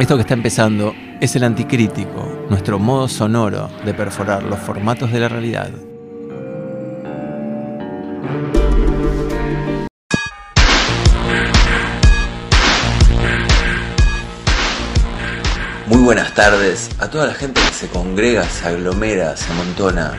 Esto que está empezando es el anticrítico, nuestro modo sonoro de perforar los formatos de la realidad. Muy buenas tardes a toda la gente que se congrega, se aglomera, se amontona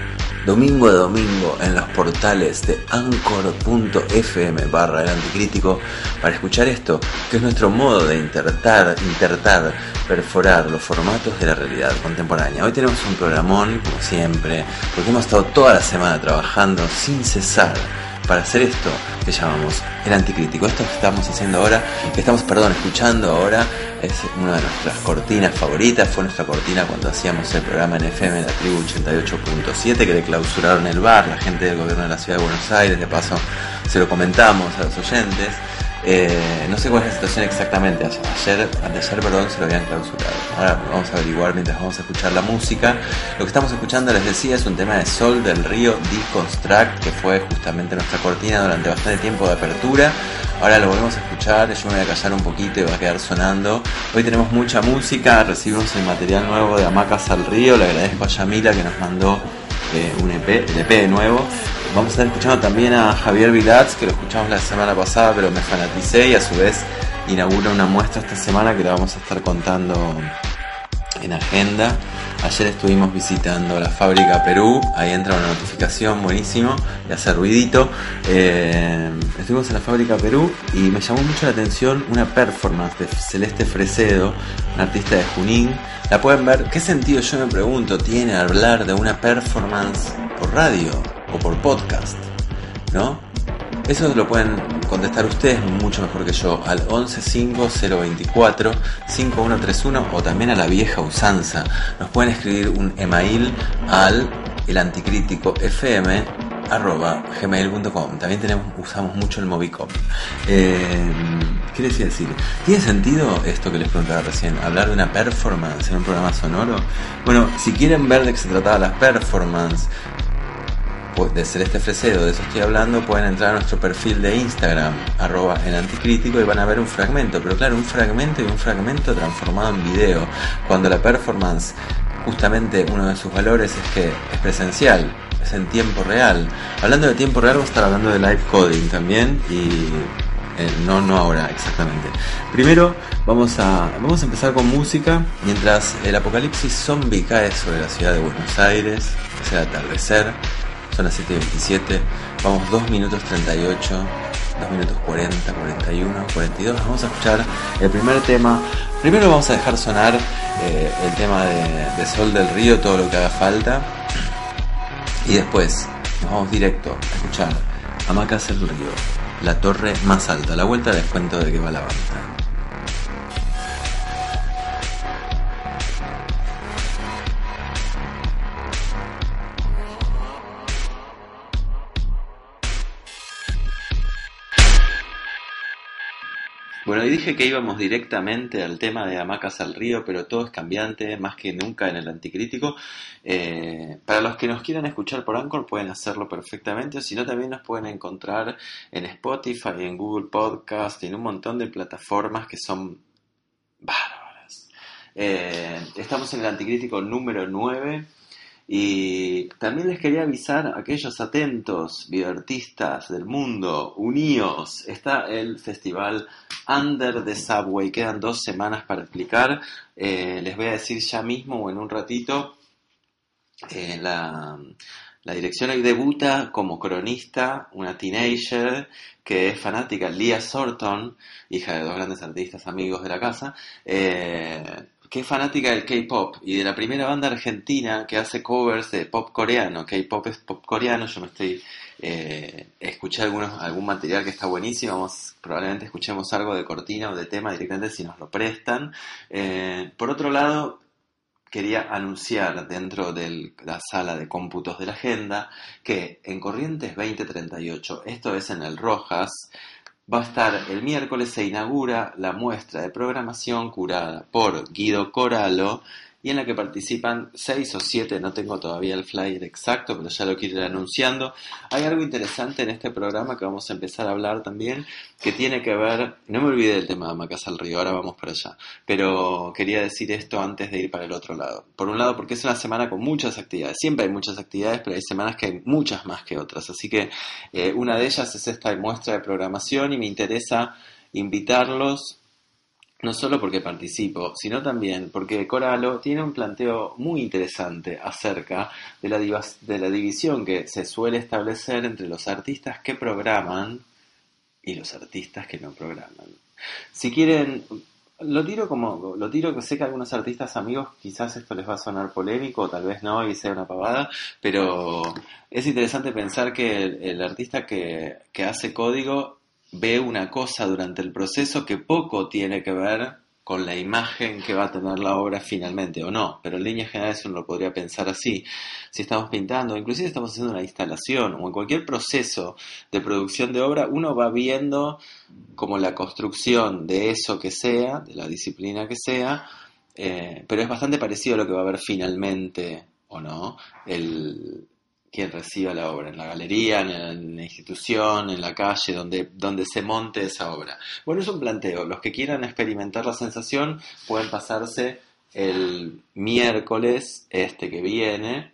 domingo a domingo en los portales de anchor.fm barra el anticrítico para escuchar esto, que es nuestro modo de intertar, intertar, perforar los formatos de la realidad contemporánea. Hoy tenemos un programón, como siempre, porque hemos estado toda la semana trabajando sin cesar para hacer esto que llamamos el anticrítico. Esto que estamos haciendo ahora, que estamos, perdón, escuchando ahora, es una de nuestras cortinas favoritas. Fue nuestra cortina cuando hacíamos el programa en FM, la tribu 88.7, que le clausuraron el bar, la gente del gobierno de la ciudad de Buenos Aires, de paso se lo comentamos a los oyentes. Eh, no sé cuál es la situación exactamente. Ayer, ayer, perdón, se lo habían clausurado. Ahora vamos a averiguar mientras vamos a escuchar la música. Lo que estamos escuchando, les decía, es un tema de Sol del Río Deconstruct, que fue justamente nuestra cortina durante bastante tiempo de apertura. Ahora lo volvemos a escuchar, yo me voy a callar un poquito y va a quedar sonando. Hoy tenemos mucha música, recibimos el material nuevo de Amacas al Río. Le agradezco a Yamila que nos mandó eh, un EP, EP nuevo. Vamos a estar escuchando también a Javier Vilatz, que lo escuchamos la semana pasada, pero me fanaticé y a su vez inaugura una muestra esta semana que la vamos a estar contando en agenda. Ayer estuvimos visitando la fábrica Perú, ahí entra una notificación buenísimo y hace ruidito. Eh, estuvimos en la fábrica Perú y me llamó mucho la atención una performance de Celeste Fresedo, una artista de Junín. La pueden ver, ¿qué sentido yo me pregunto tiene hablar de una performance por radio? O por podcast, ¿no? Eso lo pueden contestar ustedes mucho mejor que yo al 115024 5131 o también a la vieja usanza. Nos pueden escribir un email al elanticríticofm arroba gmail.com también tenemos, usamos mucho el Movicom eh, ¿qué les decir? ¿tiene sentido esto que les preguntaba recién? hablar de una performance en un programa sonoro bueno, si quieren ver de qué se trataba las performance de Celeste Fresedo, de eso estoy hablando, pueden entrar a nuestro perfil de Instagram, arroba el y van a ver un fragmento, pero claro, un fragmento y un fragmento transformado en video, cuando la performance, justamente uno de sus valores es que es presencial, es en tiempo real. Hablando de tiempo real, vamos a estar hablando de live coding también, y eh, no, no ahora exactamente. Primero vamos a, vamos a empezar con música mientras el apocalipsis zombie cae sobre la ciudad de Buenos Aires, es el atardecer, son las 7.27, vamos 2 minutos 38, 2 minutos 40, 41, 42. Vamos a escuchar el primer tema. Primero vamos a dejar sonar eh, el tema de, Sol del Río, todo lo que haga falta. Y después nos vamos directo a escuchar Amacas del Río, la torre más alta. La vuelta les cuento de qué va la banda. Dije que íbamos directamente al tema de Hamacas al Río, pero todo es cambiante, más que nunca en el anticrítico. Eh, para los que nos quieran escuchar por Anchor pueden hacerlo perfectamente, o si no también nos pueden encontrar en Spotify, en Google Podcast en un montón de plataformas que son bárbaras. Eh, estamos en el anticrítico número 9. Y también les quería avisar a aquellos atentos videoartistas del mundo, uníos, está el festival Under the Subway, quedan dos semanas para explicar, eh, les voy a decir ya mismo o en un ratito, eh, la, la dirección. Hoy debuta como cronista una teenager que es fanática, Lia Sorton, hija de dos grandes artistas amigos de la casa, eh, que fanática del K-pop y de la primera banda argentina que hace covers de pop coreano. K-pop es pop coreano, yo me estoy. Eh, escuché algún material que está buenísimo. Vamos, probablemente escuchemos algo de cortina o de tema directamente si nos lo prestan. Eh, por otro lado, quería anunciar dentro de la sala de cómputos de la agenda que en Corrientes 2038, esto es en el Rojas, va a estar el miércoles, se inaugura la muestra de programación curada por Guido Coralo y en la que participan seis o siete, no tengo todavía el flyer exacto, pero ya lo quiero ir anunciando. Hay algo interesante en este programa que vamos a empezar a hablar también, que tiene que ver, no me olvidé del tema de Macas al Río, ahora vamos para allá, pero quería decir esto antes de ir para el otro lado. Por un lado, porque es una semana con muchas actividades, siempre hay muchas actividades, pero hay semanas que hay muchas más que otras, así que eh, una de ellas es esta muestra de programación y me interesa invitarlos no solo porque participo, sino también porque Coralo tiene un planteo muy interesante acerca de la, de la división que se suele establecer entre los artistas que programan y los artistas que no programan. Si quieren, lo tiro como, lo tiro que sé que algunos artistas amigos quizás esto les va a sonar polémico, tal vez no y sea una pavada, pero es interesante pensar que el, artista que, que hace código ve una cosa durante el proceso que poco tiene que ver con la imagen que va a tener la obra finalmente o no, pero en líneas generales uno lo podría pensar así. Si estamos pintando, inclusive estamos haciendo una instalación o en cualquier proceso de producción de obra, uno va viendo como la construcción de eso que sea, de la disciplina que sea, eh, pero es bastante parecido a lo que va a ver finalmente o no el, quien reciba la obra, en la galería, en la, institución, en la calle, donde, donde se monte esa obra. Bueno, es un planteo. Los que quieran experimentar la sensación pueden pasarse el miércoles este que viene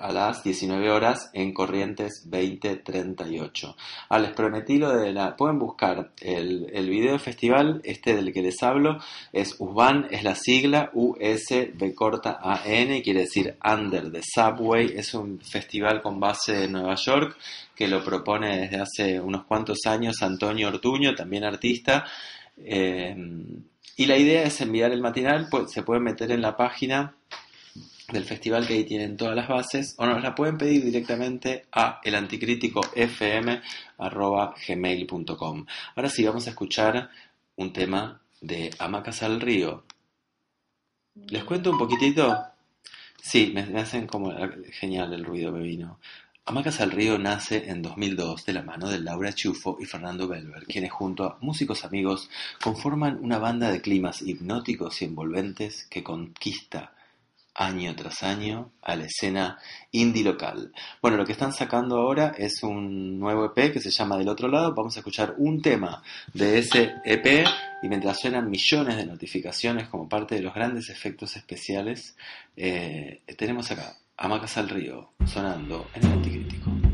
a las 19 horas en Corrientes 2038. Ah, les prometí lo de la... Pueden buscar el, el video de festival, este del que les hablo, es USBAN, es la sigla USB corta AN, quiere decir Under the Subway, es un festival con base en Nueva York que lo propone desde hace unos cuantos años Antonio Ortuño, también artista. Eh, y la idea es enviar el matinal, pues se puede meter en la página del festival que ahí tienen todas las bases o nos la pueden pedir directamente a elanticriticofm.gmail.com Ahora sí, vamos a escuchar un tema de Amacas al Río. ¿Les cuento un poquitito? Sí, me, hacen como genial el ruido me vino. Amacas al Río nace en 2002 de la mano de Laura Chufo y Fernando Belver, quienes junto a músicos amigos conforman una banda de climas hipnóticos y envolventes que conquista año tras año a la escena indie local. Bueno, lo que están sacando ahora es un nuevo EP que se llama Del Otro Lado. Vamos a escuchar un tema de ese EP y mientras suenan millones de notificaciones como parte de los grandes efectos especiales, eh, tenemos acá a Macas al Río sonando en el anticrítico.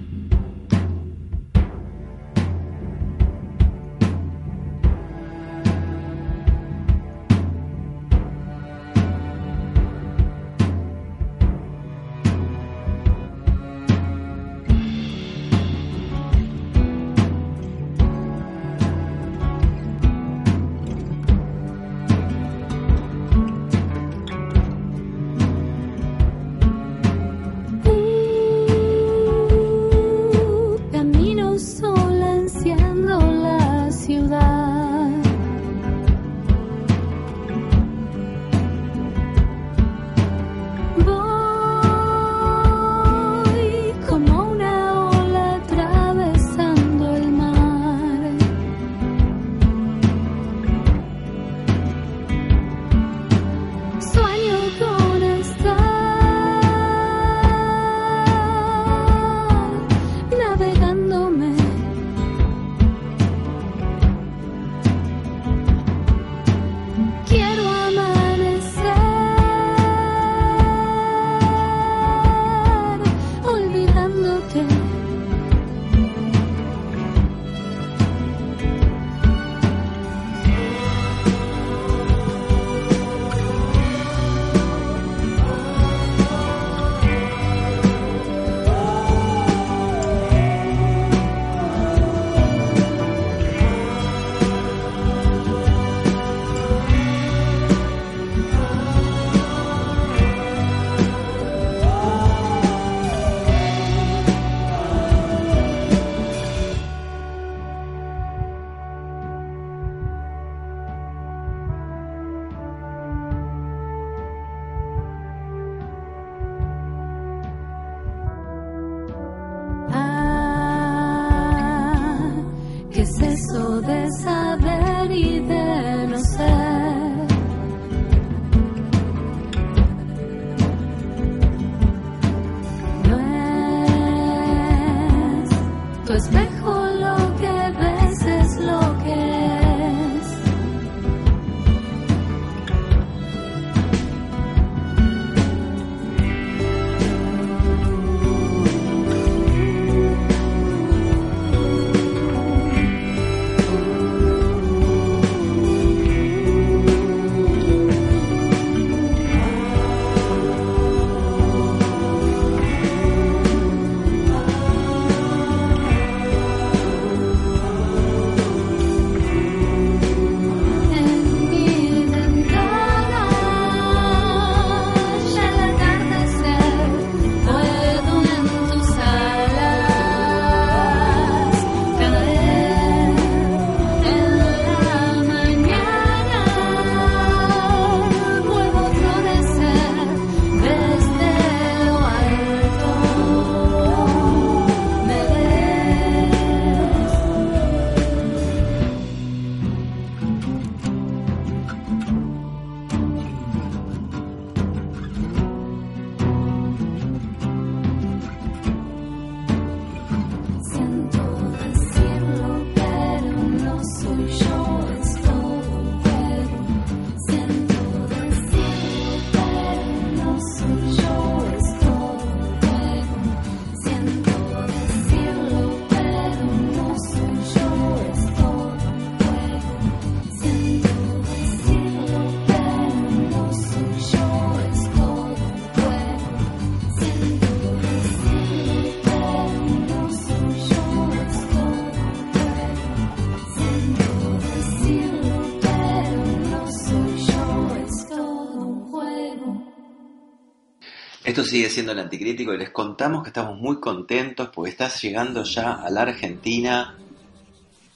Esto sigue siendo el anticrítico y les contamos que estamos muy contentos porque está llegando ya a la Argentina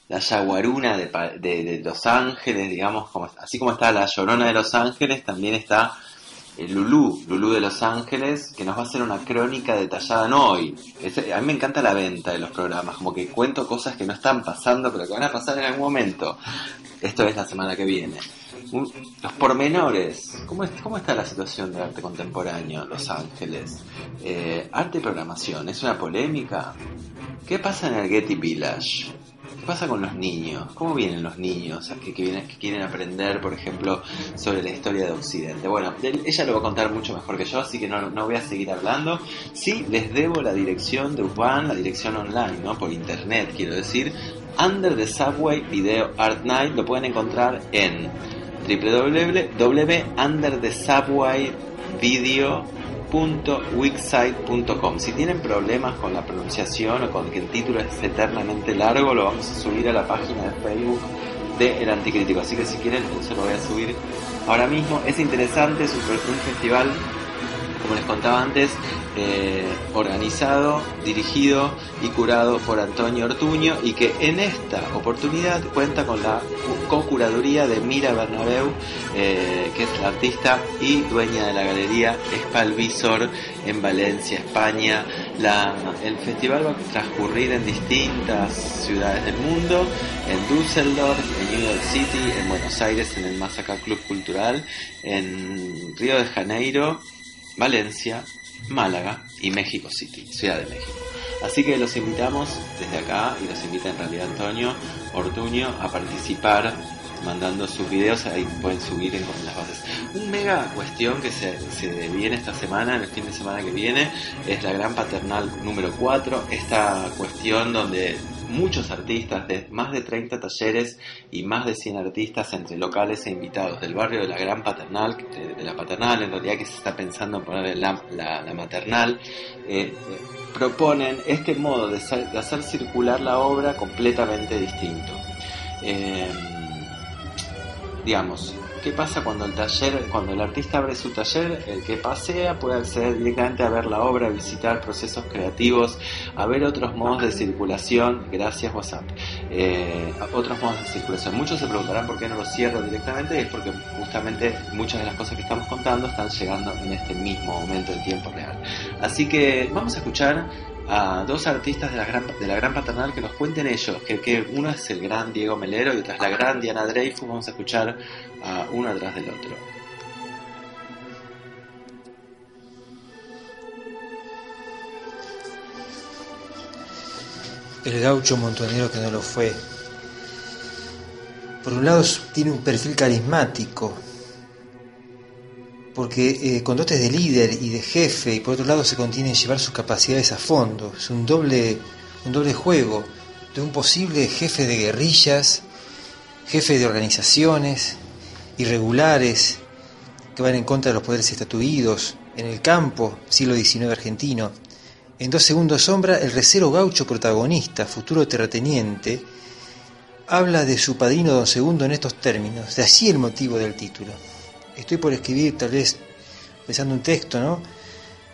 la yaguaruna de, Los Ángeles, digamos, como, así como está la llorona de Los Ángeles, también está el Lulú, Lulú de Los Ángeles, que nos va a hacer una crónica detallada no hoy. a mí me encanta la venta de los programas, como que cuento cosas que no están pasando, pero que van a pasar en algún momento. Esto es la semana que viene los pormenores. ¿Cómo, es, ¿Cómo está la situación del arte contemporáneo Los Ángeles? Eh, arte y programación, ¿es una polémica? ¿Qué pasa en el Getty Village? ¿Qué pasa con los niños? ¿Cómo vienen los niños que, quieren aprender, por ejemplo, sobre la historia de Occidente? Bueno, ella lo va a contar mucho mejor que yo, así que no, no voy a seguir hablando. Sí, les debo la dirección de UPAN, la dirección online, ¿no? Por internet, quiero decir. Under the Subway Video Art Night lo pueden encontrar en www.underthesubwayvideo.wixsite.com Si tienen problemas con la pronunciación o con que el título es eternamente largo, lo vamos a subir a la página de Facebook de El Anticrítico. Así que si quieren, se lo voy a subir ahora mismo. Es interesante, es un, un festival como les contaba antes, eh, organizado, dirigido y curado por Antonio Ortuño y que en esta oportunidad cuenta con la co-curaduría de Mira Bernabeu, eh, que es la artista y dueña de la galería Espalvisor en Valencia, España. el festival va a transcurrir en distintas ciudades del mundo, en Düsseldorf, en New York City, en Buenos Aires, en el Masaca Club Cultural, en Río de Janeiro, Valencia, Málaga y México City, Ciudad de México. Así que los invitamos desde acá y los invita en realidad Antonio Ortuño a participar mandando sus videos, ahí pueden subir en las bases. Un mega cuestión que se, se viene esta semana, el fin de semana que viene, es la Gran Paternal número 4, esta cuestión donde muchos artistas, de más de 30 talleres y más de 100 artistas entre locales e invitados del barrio de la Gran Paternal, de, la Paternal, en realidad que se está pensando en poner la, la, Maternal, eh, proponen este modo de, hacer circular la obra completamente distinto. Eh, digamos, ¿Qué pasa cuando el taller, cuando el artista abre su taller? El que pasea puede acceder directamente a ver la obra, visitar procesos creativos, a ver otros modos de circulación, gracias WhatsApp. Eh, otros modos de circulación. Muchos se preguntarán por qué no lo cierro directamente, es porque justamente muchas de las cosas que estamos contando están llegando en este mismo momento en tiempo real. Así que vamos a escuchar a dos artistas de la gran, de la gran paternal que nos cuenten ellos, que, uno es el gran Diego Melero y otra es la gran Diana Dreyfus, vamos a escuchar a uno atrás del otro. El gaucho montonero que no lo fue. Por un lado tiene un perfil carismático, porque eh, con dotes de líder y de jefe, y por otro lado se contiene llevar sus capacidades a fondo. Es un doble, un doble juego de un posible jefe de guerrillas, jefe de organizaciones irregulares que van en contra de los poderes estatuidos, en el campo, siglo XIX argentino. En dos segundos sombra, el recero gaucho protagonista, futuro terrateniente, habla de su padrino don Segundo en estos términos, de así el motivo del título estoy por escribir, tal vez pensando un texto, ¿no?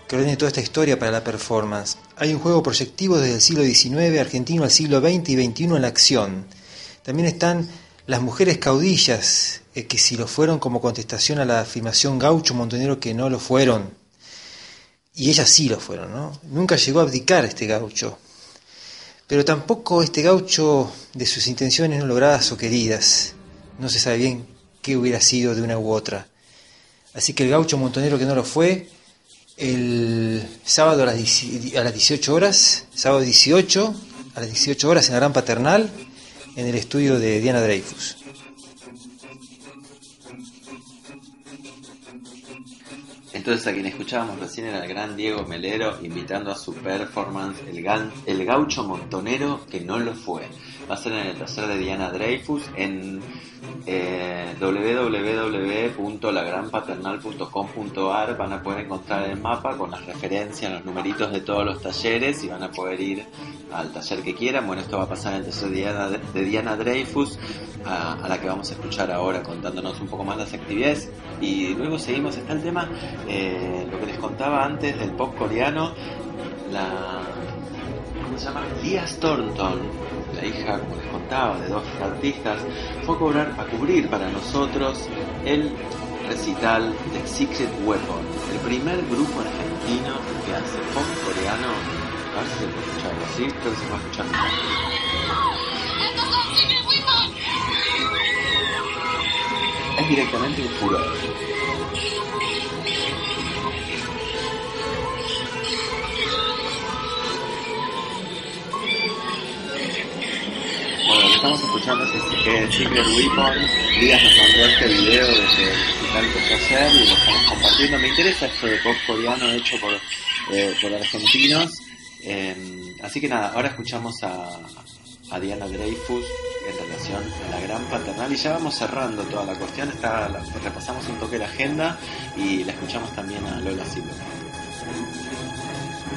Que ordene toda esta historia para la performance. Hay un juego proyectivo desde el siglo XIX argentino al siglo XX y XXI en la acción. También están las mujeres caudillas, eh, que si lo fueron como contestación a la afirmación gaucho montonero que no lo fueron. Y ellas sí lo fueron, ¿no? Nunca llegó a abdicar este gaucho. Pero tampoco este gaucho de sus intenciones no logradas o queridas. No se sabe bien qué hubiera sido de una u otra. Así que el gaucho montonero que no lo fue, el sábado a las, 18 horas, sábado 18, a las 18 horas en la Gran Paternal, en el estudio de Diana Dreyfus. Entonces a quien escuchábamos recién era el gran Diego Melero invitando a su performance el, gaucho montonero que no lo fue. Va a ser en el taller de Diana Dreyfus en eh, www.lagranpaternal.com.ar van a poder encontrar el mapa con las referencias, los numeritos de todos los talleres y van a poder ir al taller que quieran. Bueno, esto va a pasar el taller de Diana, de Dreyfus, a, la que vamos a escuchar ahora contándonos un poco más las actividades. Y luego seguimos, está el tema, eh, lo que les contaba antes del pop coreano, la... ¿Cómo se llama? Lia Thornton, la hija, como les contaba, de dos artistas, fue a, cobrar, a cubrir para nosotros el recital de Secret Weapon, el primer grupo argentino que hace pop coreano. A ver si se puede escuchar así, creo que se va a escuchar Es directamente un furor. Estamos escuchando es Secret Weapon. Díaz nos mandó este video desde el hospital que hacer y lo estamos compartiendo. Me interesa esto de pop coreano hecho por, eh, por argentinos. Eh, así que nada, ahora escuchamos a, a Diana Dreyfus en relación a la gran paternal y ya vamos cerrando toda la cuestión, está, repasamos un toque la agenda y la escuchamos también a Lola Silva.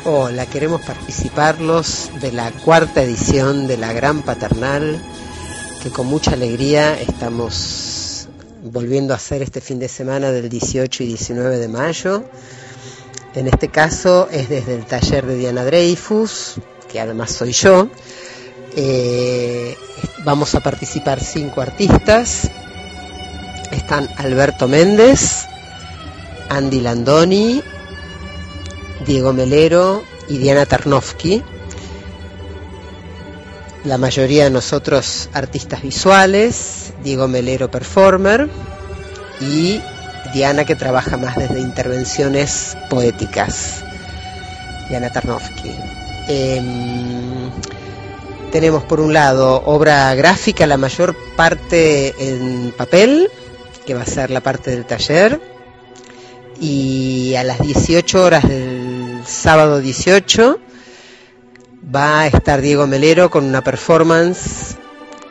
Hola, queremos participarlos de la cuarta edición de la Gran Paternal, que con mucha alegría estamos volviendo a hacer este fin de semana del 18 y 19 de mayo. En este caso es desde el taller de Diana Dreyfus, que además soy yo. Eh, vamos a participar cinco artistas. Están Alberto Méndez, Andy Landoni, Diego Melero y Diana Tarnowski. La mayoría de nosotros artistas visuales, Diego Melero performer y Diana que trabaja más desde intervenciones poéticas. Diana Tarnowski. Em, tenemos por un lado obra gráfica, la mayor parte en papel, que va a ser la parte del taller, y a las 18 horas del sábado 18 va a estar Diego Melero con una performance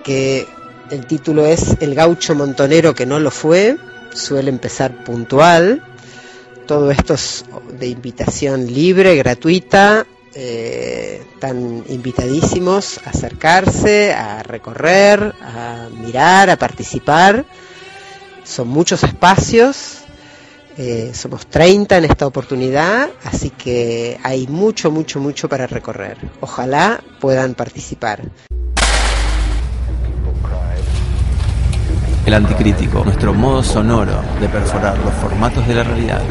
que el título es El gaucho montonero que no lo fue, suele empezar puntual. Todo esto es de invitación libre, gratuita. Eh, están invitadísimos a acercarse, a recorrer, a mirar, a participar. Son muchos espacios, eh, somos 30 en esta oportunidad, así que hay mucho, mucho, mucho para recorrer. Ojalá puedan participar. El anticrítico, nuestro modo sonoro de perforar los formatos de la realidad.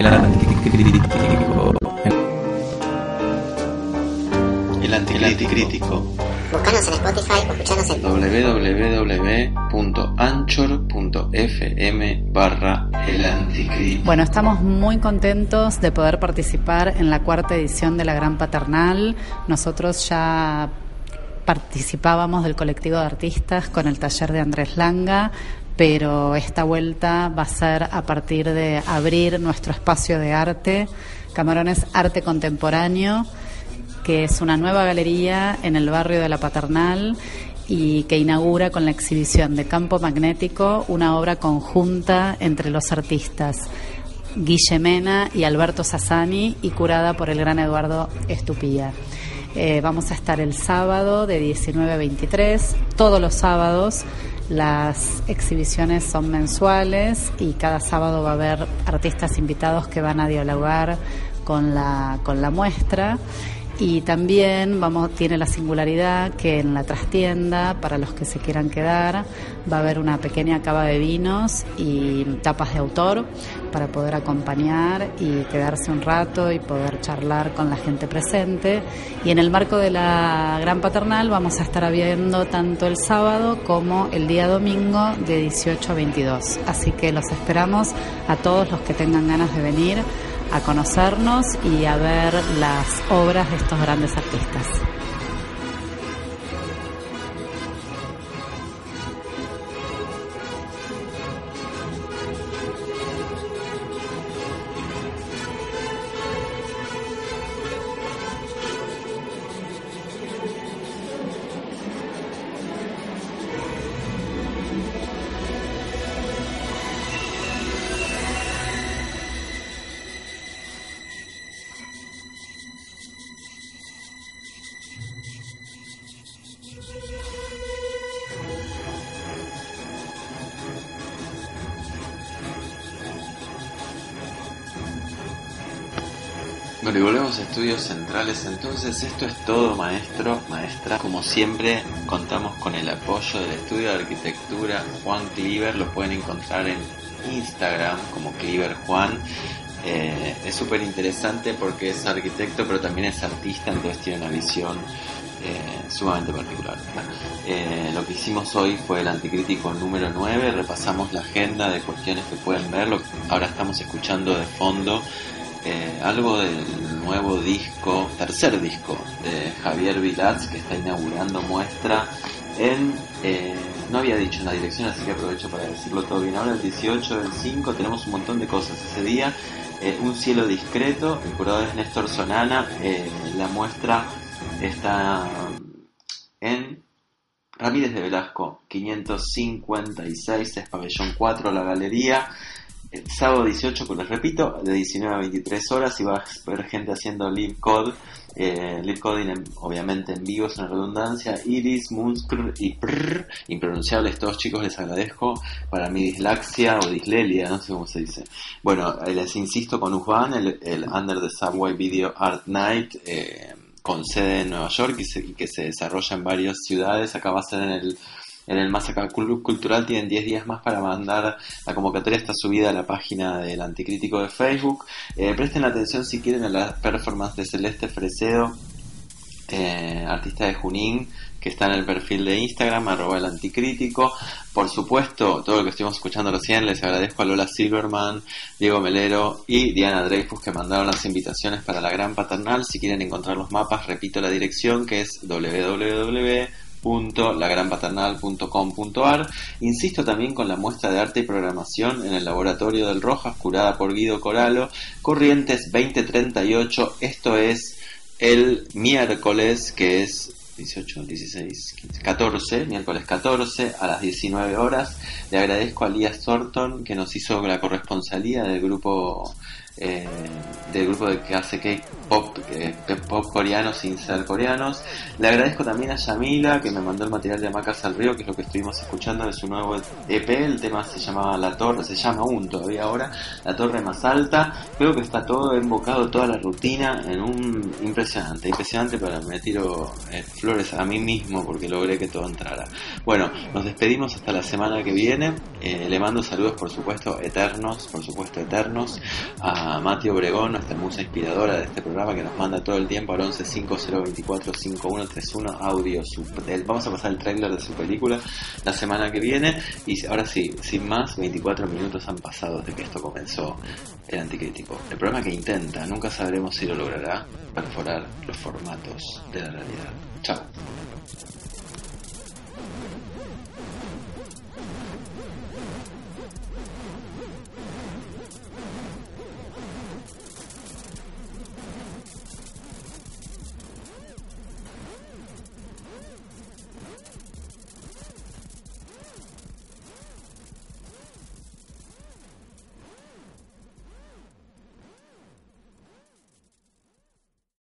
El anticrítico. El anticrítico. Búscanos en Spotify o escuchanos en www.anchor.fm barra el anticrítico. Bueno, estamos muy contentos de poder participar en la cuarta edición de la Gran Paternal. Nosotros ya participábamos del colectivo de artistas con el taller de Andrés Langa, pero esta vuelta va a ser a partir de abrir nuestro espacio de arte, Camarones Arte Contemporáneo que es una nueva galería en el barrio de la Paternal y que inaugura con la exhibición de Campo Magnético una obra conjunta entre los artistas Guillemena y Alberto Sassani y curada por el gran Eduardo Estupía. Eh, vamos a estar el sábado de 19 a 23, todos los sábados. Las exhibiciones son mensuales y cada sábado va a haber artistas invitados que van a dialogar con la, con la muestra y también vamos tiene la singularidad que en la trastienda para los que se quieran quedar va a haber una pequeña cava de vinos y tapas de autor para poder acompañar y quedarse un rato y poder charlar con la gente presente. Y en el marco de la gran paternal vamos a estar habiendo tanto el sábado como el día domingo de 18 a 22 así que los esperamos a todos los que tengan ganas de venir a conocernos y a ver las obras de estos grandes artistas. Estudios centrales. Entonces, esto es todo, maestro, maestra. Como siempre, contamos con el apoyo del estudio de arquitectura Juan Cliver. Lo pueden encontrar en Instagram como Cliver Juan. Eh, es súper interesante porque es arquitecto, pero también es artista, entonces tiene una visión eh, sumamente particular. Eh, lo que hicimos hoy fue el anticrítico número 9. Repasamos la agenda de cuestiones que pueden ver. ahora estamos escuchando de fondo algo del nuevo disco, tercer disco de Javier Vilatz que está inaugurando muestra en, eh, no había dicho una dirección así que aprovecho para decirlo todo bien, ahora el 18 del 5 tenemos un montón de cosas ese día, eh, un cielo discreto, el curador es Néstor Sonana, la muestra está en Ramírez de Velasco 556 es pabellón 4 la galería el sábado 18, que les repito, de 19 a 23 horas y va a ver gente haciendo live code, eh, live coding obviamente en vivo, es una redundancia, Iris, Munskr y Prr, impronunciables todos chicos, les agradezco, para mi dislaxia o dislelia, no sé cómo se dice. Bueno, eh, les insisto con Usban, el, Under the Subway Video Art Night, eh, con sede en Nueva York y, y que se desarrolla en varias ciudades, acá va a ser en el en el Masaca Club Cultural tienen 10 días más para mandar la convocatoria está subida a la página del Anticrítico de Facebook. Eh, presten atención si quieren a la performance de Celeste Fresedo, eh, artista de Junín, que está en el perfil de Instagram, arroba el anticrítico. Por supuesto, todo lo que estuvimos escuchando recién, les agradezco a Lola Silverman, Diego Melero y Diana Dreyfus que mandaron las invitaciones para la Gran Paternal. Si quieren encontrar los mapas, repito la dirección que es www lagranpaternal.com.ar. Insisto también con la muestra de arte y programación en el laboratorio del Rojas, curada por Guido Coralo, Corrientes 2038. Esto es el miércoles, que es 18, 16, 15, 14, miércoles 14 a las 19 horas. Le agradezco a Lía Thornton que nos hizo la corresponsalía del grupo eh, del grupo de que hace K-pop, pop coreano sin ser coreanos. Le agradezco también a Yamila que me mandó el material de Macas al Río, que es lo que estuvimos escuchando de su nuevo EP. El tema se llamaba La Torre, se llama aún todavía ahora, La Torre Más Alta. Creo que está todo invocado, toda la rutina en un impresionante, impresionante para me tiro eh, flores a mí mismo porque logré que todo entrara. Bueno, nos despedimos hasta la semana que viene. Eh, le mando saludos, por supuesto, eternos, por supuesto, eternos. A a Mati Obregón, nuestra musa inspiradora de este programa que nos manda todo el tiempo al 11 5024 5131 audio. vamos a pasar el trailer de su película la semana que viene. Y ahora sí, sin más, 24 minutos han pasado desde que esto comenzó el anticrítico. El programa que intenta, nunca sabremos si lo logrará, perforar los formatos de la realidad. Chao.